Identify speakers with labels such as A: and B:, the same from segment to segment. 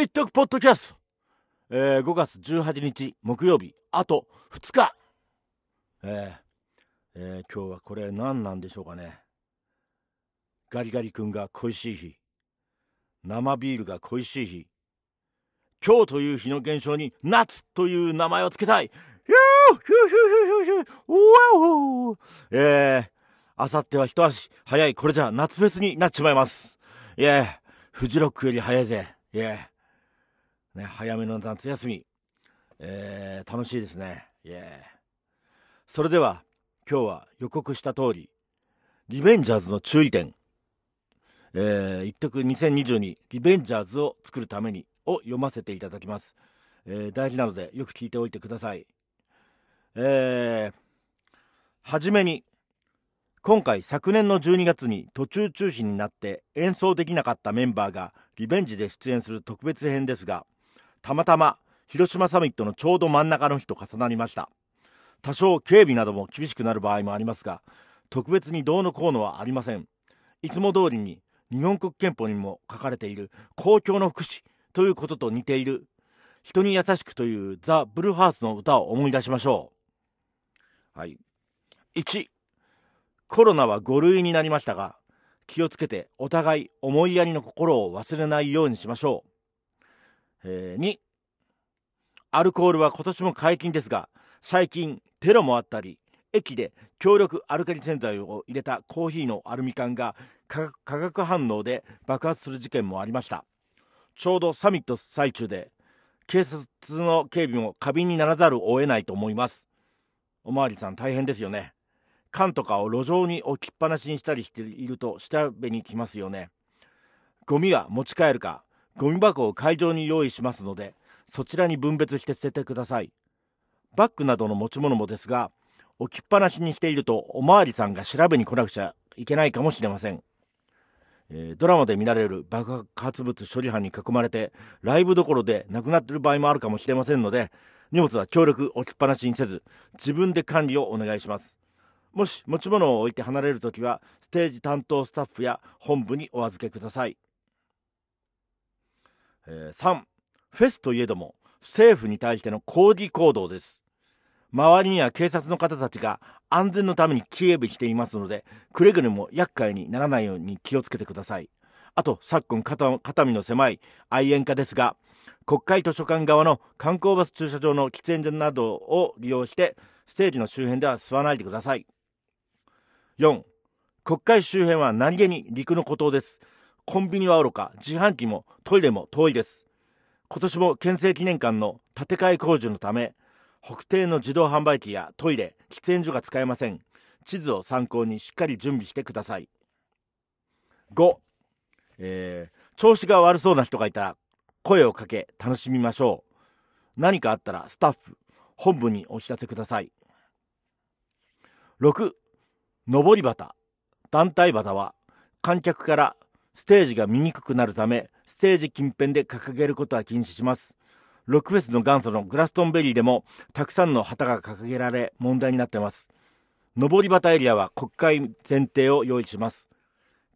A: 一徳ポッドキャスト、えー、5月18日木曜日あと2日。えー、えー、今日はこれ何なんでしょうかね。ガリガリ君が恋しい日。生ビールが恋しい日。今日という日の現象に夏という名前を付けたい。えー、あさっては一足早い。これじゃ夏フェスになっちまいます。いえフジロックより早いぜ。いえ。ね、早めの夏休み、えー、楽しいですね。イエーそれでは、今日は予告した通り、リベンジャーズの注意点、えー、一徳2022リベンジャーズを作るためにを読ませていただきます。えー、大事なのでよく聞いておいてください。えー、はじめに、今回昨年の12月に途中中止になって演奏できなかったメンバーがリベンジで出演する特別編ですが、たまたま広島サミットのちょうど真ん中の日と重なりました。多少警備なども厳しくなる場合もありますが特別にどうのこうのはありません。いつも通りに日本国憲法にも書かれている公共の福祉ということと似ている人に優しくというザ・ブルーハーツの歌を思い出しましょう。はい。1コロナは5類になりましたが気をつけてお互い思いやりの心を忘れないようにしましょう。えー、2アルコールは今年も解禁ですが最近テロもあったり駅で強力アルカリ洗剤を入れたコーヒーのアルミ缶が化学反応で爆発する事件もありました。ちょうどサミット最中で警察の警備も過敏にならざるを得ないと思います。おまわりさん大変ですよね。缶とかを路上に置きっぱなしにしたりしていると調べに来ますよね。ゴミは持ち帰るかゴミ箱を会場に用意しますのでそちらに分別して捨ててください。バッグなどの持ち物もですが置きっぱなしにしているとおまわりさんが調べに来なくちゃいけないかもしれません、え、ドラマで見られる爆発物処理班に囲まれてライブどころで亡くなっている場合もあるかもしれませんので荷物は強力置きっぱなしにせず自分で管理をお願いします。もし持ち物を置いて離れるときはステージ担当スタッフや本部にお預けください。えー、3フェスといえども政府に対しての抗議行動です。周りには警察の方たちが安全のために警備していますのでくれぐれも厄介にならないように気をつけてください。あと昨今肩身の狭い愛煙家ですが国会図書館側の観光バス駐車場の喫煙所などを利用してステージの周辺では吸わないでください。4国会周辺は何気に陸の孤島です。コンビニはおろか自販機もトイレも遠いです。今年も憲政記念館の建て替え工事のため北定の自動販売機やトイレ喫煙所が使えません。地図を参考にしっかり準備してください。5、えー、調子が悪そうな人がいたら声をかけ楽しみましょう。何かあったらスタッフ本部にお知らせください。6上り旗。団体旗は観客からステージが見にくくなるためステージ近辺で掲げることは禁止します。ロックフェスの元祖のグラストンベリーでもたくさんの旗が掲げられ問題になってます。上り旗エリアは国会前提を用意します。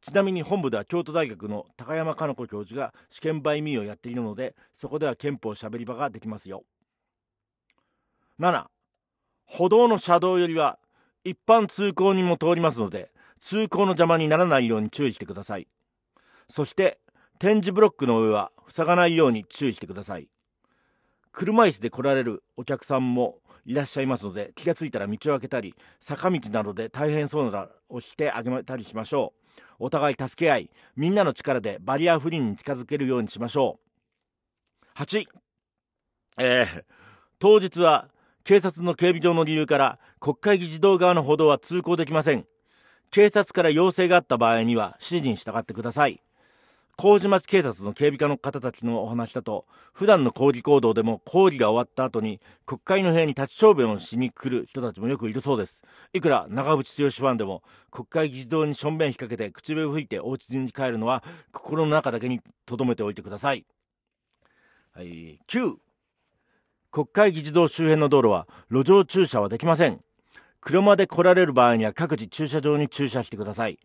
A: ちなみに本部では京都大学の高山加奈子教授が試験売民をやっているのでそこでは憲法しゃべり場ができますよ。7歩道の車道よりは一般通行人も通りますので通行の邪魔にならないように注意してください。そして展示ブロックの上は塞がないように注意してください。車椅子で来られるお客さんもいらっしゃいますので気がついたら道を開けたり坂道などで大変そうなをしてあげたりしましょう。お互い助け合いみんなの力でバリアフリーに近づけるようにしましょう。8えー、当日は警察の警備上の理由から国会議事堂側の歩道は通行できません。警察から要請があった場合には指示に従ってください。麹町警察の警備課の方たちのお話だと、普段の抗議行動でも抗議が終わった後に、国会の部屋に立ち小便をしに来る人たちもよくいるそうです。いくら長渕剛ファンでも、国会議事堂にしょんべん引っ掛けて口笛を吹いてお家に帰るのは、心の中だけに留めておいてください。はい、9、国会議事堂周辺の道路は路上駐車はできません。車で来られる場合には各自駐車場に駐車してください。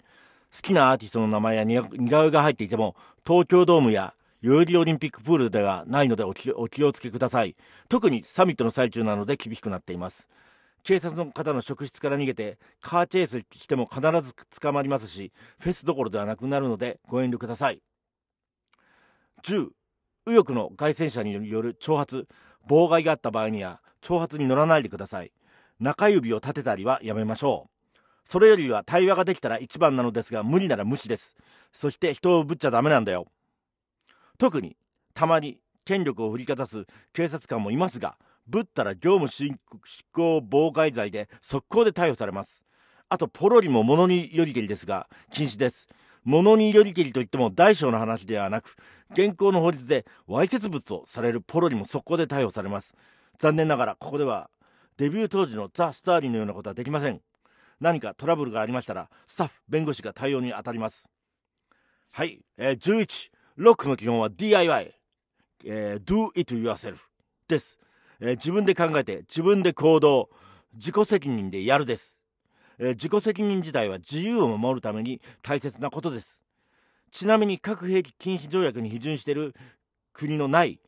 A: 好きなアーティストの名前や似顔絵が入っていても、東京ドームや代々木オリンピックプールではないのでお気お気をつけください。特にサミットの最中なので厳しくなっています。警察の方の職質から逃げて、カーチェイスしても必ず捕まりますし、フェスどころではなくなるのでご遠慮ください。10、右翼の外戦車による挑発、妨害があった場合には、挑発に乗らないでください。中指を立てたりはやめましょう。それよりは対話ができたら一番なのですが、無理なら無視です。そして人をぶっちゃダメなんだよ。特にたまに権力を振りかざす警察官もいますがぶったら業務執行妨害罪で速攻で逮捕されますあとポロリも物によりけりですが禁止です物によりけりといっても大小の話ではなく現行の法律でわいせつ物をされるポロリも速攻で逮捕されます残念ながらここではデビュー当時のザ・スターリンのようなことはできません何かトラブルがありましたらスタッフ弁護士が対応に当たります。はい、えー、11ロックの基本は DIY、えー、Do it yourself です、えー、自分で考えて自分で行動自己責任でやるです、えー、自己責任自体は自由を守るために大切なことです。ちなみに核兵器禁止条約に批准している国のない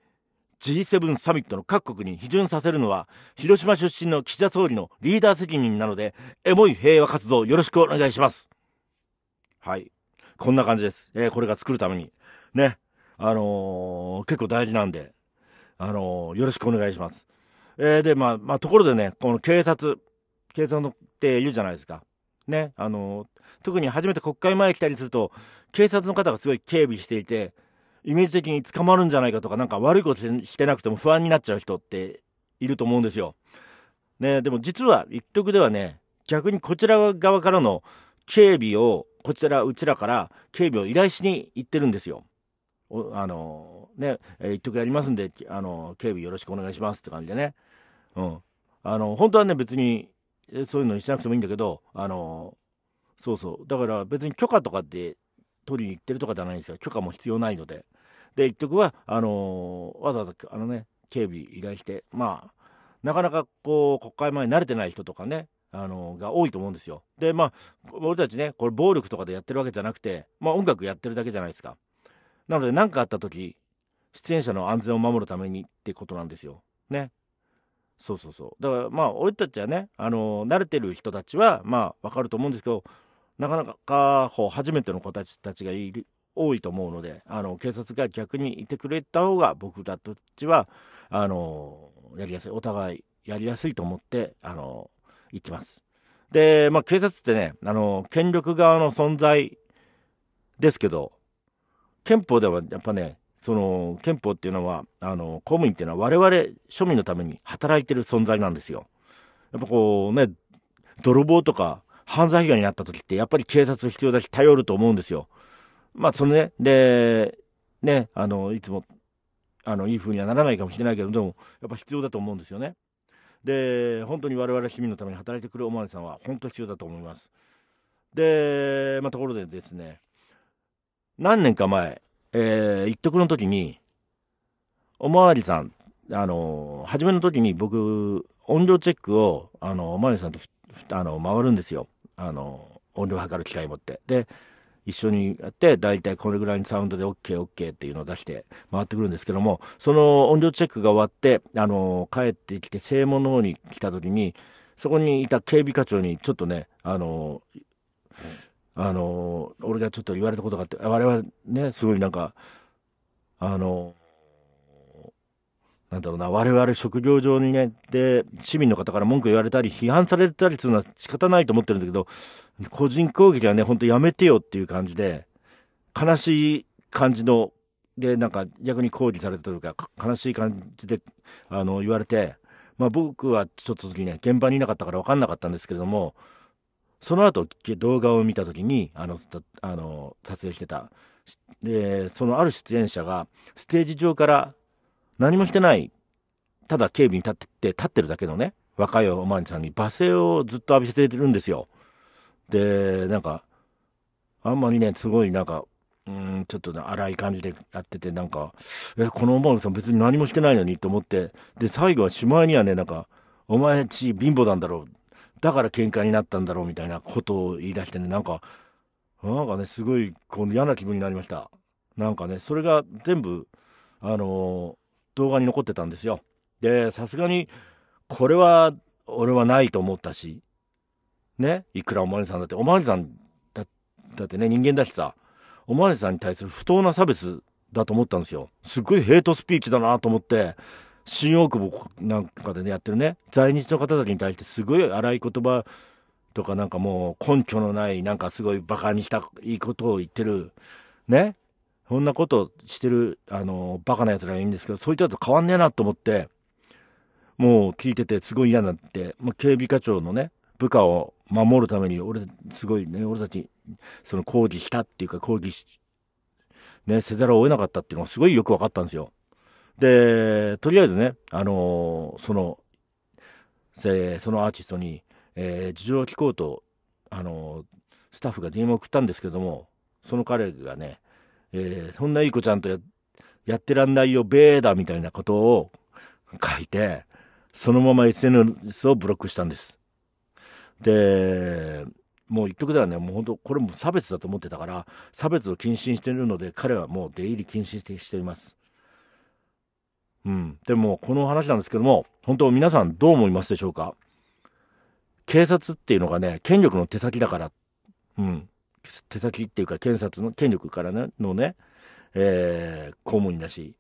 A: G7 サミットの各国に批准させるのは広島出身の岸田総理のリーダー責任なのでエモい平和活動よろしくお願いします。はい。こんな感じです、えー、これが作るために。ね、あのー、結構大事なんで、あのー、よろしくお願いします。えー、で、まあ、まあ、ところでね、この警察、警察のっているじゃないですか。ね、あの特に初めて国会前来たりすると、警察の方がすごい警備していて、イメージ的に捕まるんじゃないかとか、なんか悪いことしてなくても不安になっちゃう人っていると思うんですよ。ね、でも実は、一徳ではね、逆にこちら側からの警備を、こちら、うちらから警備を依頼しに行ってるんですよ。あのね、一曲やりますんで、あの警備よろしくお願いしますって感じでね。うん。あの、本当はね、別に、そういうのにしなくてもいいんだけど、あのそうそう。だから別に許可とかって取りに行ってるとかじゃないんですよ。許可も必要ないので。で、一曲は、あのわざわざ、あのね、警備依頼して、まあ、なかなかこう、国会前に慣れてない人とかね、あのが多いと思うんですよ。で、まあ、俺たちね、これ暴力とかでやってるわけじゃなくて、まあ音楽やってるだけじゃないですか。なので何かあった時出演者の安全を守るためにってことなんですよ。ね。そうそうそう。だからまあ俺たちはね、あの慣れてる人たちはまあわかると思うんですけど、なかなかこう初めての子たちたちがいる多いと思うので、あの警察が逆にいてくれた方が僕たちはあのやりやすい、お互いやりやすいと思ってあの言ってます。で、まあ警察ってね、あの権力側の存在ですけど、憲法ではやっぱね、その憲法っていうのは、あの、公務員っていうのは我々庶民のために働いてる存在なんですよ。やっぱこうね、泥棒とか犯罪被害になった時ってやっぱり警察必要だし頼ると思うんですよ。まあそのね、で、ね、あの、いつも、あの、いい風にはならないかもしれないけど、でも、やっぱ必要だと思うんですよね。で、本当に我々市民のために働いてくるおまわりさんは本当必要だと思います。で、まあところでですね、何年か前、えー、一徳の時に、おまわりさん、あの、初めの時に僕、音量チェックを、あの、おまわりさんと、あの、回るんですよ。あの、音量測る機械持って。で、一緒にやって、だいたいこれぐらいのサウンドで OK、OK っていうのを出して回ってくるんですけども、その音量チェックが終わって、あの、帰ってきて正門の方に来た時に、そこにいた警備課長にちょっとね、あの、あの、俺がちょっと言われたことがあって、我々ね、すごいなんか、あの、なんだろうな、我々職業上にね、で、市民の方から文句言われたり、批判されたりするのは仕方ないと思ってるんだけど、個人攻撃はね、ほんとやめてよっていう感じで、悲しい感じの、で、なんか逆に抗議されたというか、悲しい感じで、あの、言われて、まあ僕はちょっと時ね、現場にいなかったから分かんなかったんですけれども、その後動画を見た時にあのあの撮影してた。でそのある出演者がステージ上から何もしてないただ警備に立ってて立ってるだけのね若いおまわりさんに罵声をずっと浴びせてるんですよでなんかあんまりねすごいなんかうんちょっと、ね、荒い感じでやっててなんかえこのおまわりさん別に何もしてないのにと思ってで最後はしまいにはねなんかお前ち貧乏なんだろうだから喧嘩になったんだろうみたいなことを言い出してね、なんか、なんかね、すごいこう嫌な気分になりました。なんかね、それが全部、あの動画に残ってたんですよ。で、さすがに、これは、俺はないと思ったし、ね、いくらおまわりさんだって、おまわりさんだだってね、人間だしさ、おまわりさんに対する不当な差別だと思ったんですよ。すっごいヘイトスピーチだなと思って、新大久保なんかでね、やってるね、在日の方たちに対してすごい荒い言葉とかなんかもう根拠のない、なんかすごい馬鹿にしたいいことを言ってる、ね、そんなことしてる、あの、バカな奴らがいいんですけど、そういったと変わんねえなと思って、もう聞いててすごい嫌になって、まあ、警備課長のね、部下を守るために、俺、すごいね、俺たち、その抗議したっていうか、抗議し、ね、せざるを得なかったっていうのがすごいよく分かったんですよ。で、とりあえずね、あのー、その、えそのアーティストに、えー、事情を聞こうと、あのー、スタッフが DM を送ったんですけども、その彼がね、えー、そんないい子ちゃんとやってらんないよ、ベーだみたいなことを書いて、そのまま SNS をブロックしたんです。で、もう一曲ではね、もう本当、これも差別だと思ってたから、差別を禁止しているので、彼はもう出入り禁止しています。うん。でも、この話なんですけども、本当皆さんどう思いますでしょうか？警察っていうのがね、権力の手先だから、うん。手先っていうか検察の権力からねのね、えー、公務員だし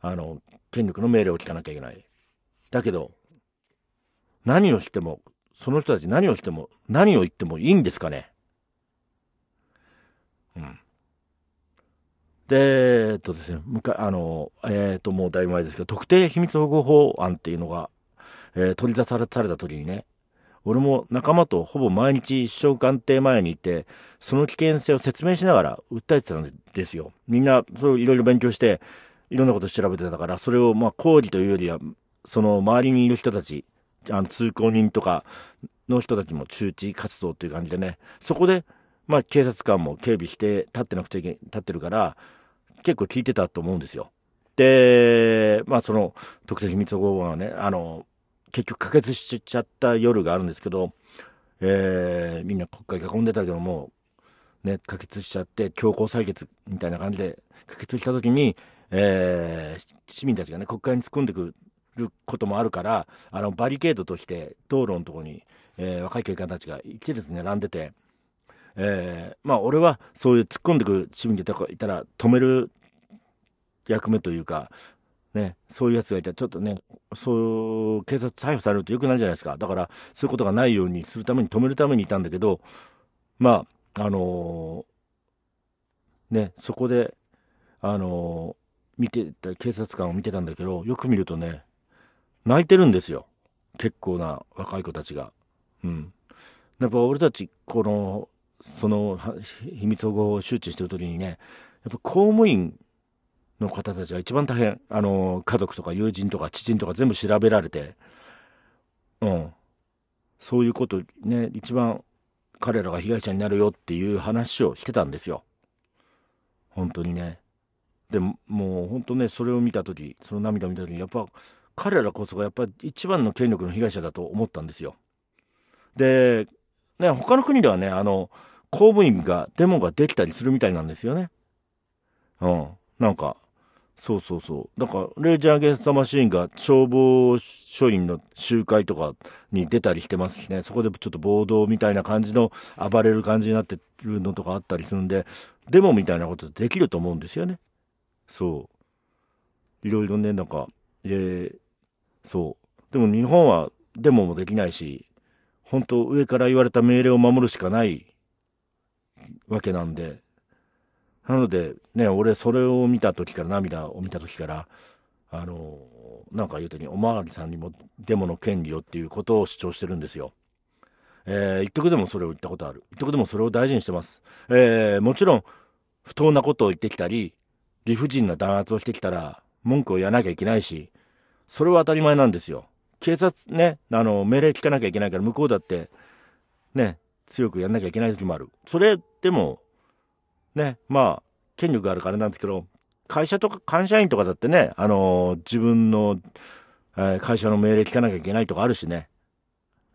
A: あの権力の命令を聞かなきゃいけない。だけど何をしてもその人たち何をしても何を言ってもいいんですかね。うん。で、えっとですね、むか、あの、えっ、と、もうだいぶ前ですけど、特定秘密保護法案っていうのが、えー、取り出された時にね、俺も仲間とほぼ毎日首相官邸前にいて、その危険性を説明しながら訴えてたんですよ。みんな、そういろいろ勉強して、いろんなこと調べてたから、それをまあ抗議というよりは、その周りにいる人たち、あの通行人とかの人たちも中止活動っていう感じでね、そこで、まあ警察官も警備して立ってなくちゃいけ、立ってるから、結構聞いてたと思うんですよ。で、まあその特定秘密保護はね、あの、結局可決しちゃった夜があるんですけど、えー、みんな国会囲んでたけども、ね、可決しちゃって、強行採決みたいな感じで可決した時に、えー、市民たちがね、国会に突っ込んでくることもあるから、あの、バリケードとして道路のとこに、えー、若い警官たちが一列並んでて、えー、まあ俺はそういう突っ込んでくる市民がいたら止める役目というか、ね、そういうやつがいたら、ちょっとね、そう、警察逮捕されると良くないじゃないですか。だから、そういうことがないようにするために、止めるためにいたんだけど、まあ、あのー、ね、そこで、あのー、見てた、警察官を見てたんだけど、よく見るとね、泣いてるんですよ。結構な若い子たちが。うん。やっぱ俺たち、この、その、秘密保護を周知してる時にね、やっぱ公務員の方たちは一番大変。あの、家族とか友人とか知人とか全部調べられて、うん。そういうことね、一番彼らが被害者になるよっていう話をしてたんですよ。本当にね。でも、もう本当ね、それを見た時、その涙を見た時に、やっぱ彼らこそがやっぱ一番の権力の被害者だと思ったんですよ。で、ね、他の国ではね、あの、公務員が、デモができたりするみたいなんですよね。うん。なんか、そうそうそう。だから、レイジャー・ゲンスト・マシーンが消防署員の集会とかに出たりしてますしね、そこでちょっと暴動みたいな感じの暴れる感じになってるのとかあったりするんで、デモみたいなことできると思うんですよね。そう。いろいろね、なんか、えー、そう。でも日本はデモもできないし、本当上から言われた命令を守るしかないわけなんで、なので、ね、俺それを見た時から、涙を見た時から、あの、なんか言うとに、おまわりさんにもデモの権利をっていうことを主張してるんですよ。えー、一徳でもそれを言ったことある。一徳でもそれを大事にしてます。えー、もちろん、不当なことを言ってきたり、理不尽な弾圧をしてきたら、文句を言わなきゃいけないし、それは当たり前なんですよ。警察ね、あの、命令聞かなきゃいけないから、向こうだって、ね、強くやんなきゃいけない時もある。それでも、ね、まあ、権力があるからなんですけど、会社とか、会社員とかだってね、あのー、自分の、えー、会社の命令聞かなきゃいけないとかあるしね。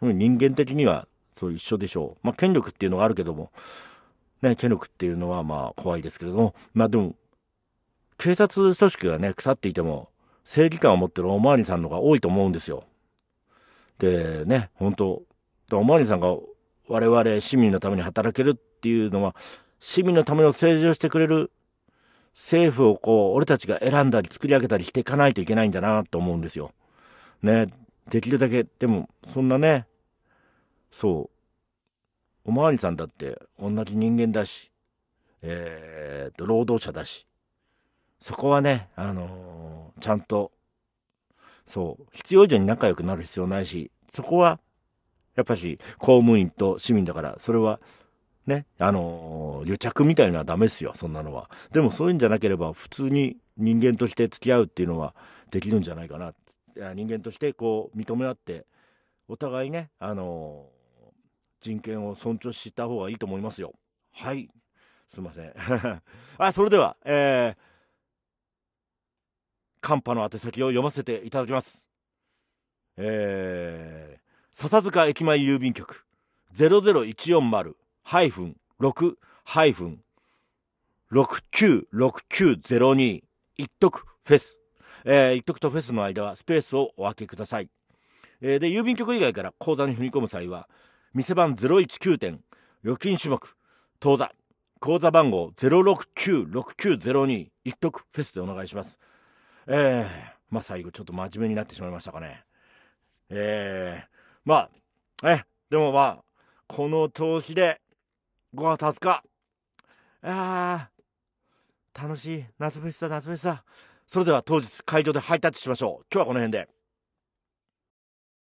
A: 人間的には、そう一緒でしょう。まあ、権力っていうのがあるけども、ね、手抜くっていうのはまあ怖いですけれども、まあでも、警察組織がね、腐っていても、正義感を持ってるおまわりさんの方が多いと思うんですよ。で、ね、本当おまわりさんが我々市民のために働けるっていうのは、市民のための政治をしてくれる政府をこう、俺たちが選んだり作り上げたりしていかないといけないんだなと思うんですよ。ね、できるだけ、でも、そんなね、そう、おまわりさんだって同じ人間だし、えー、と、労働者だし、そこはね、あのー、ちゃんと、そう、必要以上に仲良くなる必要ないし、そこは、やっぱし、公務員と市民だから、それは、ね、あのー、癒着みたいなのはダメですよ、そんなのは。でもそういうんじゃなければ、普通に人間として付き合うっていうのはできるんじゃないかな。人間としてこう、認め合って、お互いね、あのー、人権を尊重した方がいいと思いますよ。はい。すいません。あ、それでは、えー、カンパの宛先を読ませていただきます。えー、笹塚駅前郵便局00140ハイフン6ハイフン696902一徳フェス。えー、一徳とフェスの間はスペースをお開けください。えー、で、郵便局以外から口座に踏み込む際は、店番019点、預金種目、当座、口座番号0696902一徳フェスでお願いします。えー、まあ最後ちょっと真面目になってしまいましたかね。えー、まあ、え、でもまあ、この調子で5月20日。あ、楽しい。夏フェスだ、夏フェスだ。それでは当日会場でハイタッチしましょう。今日はこの辺で。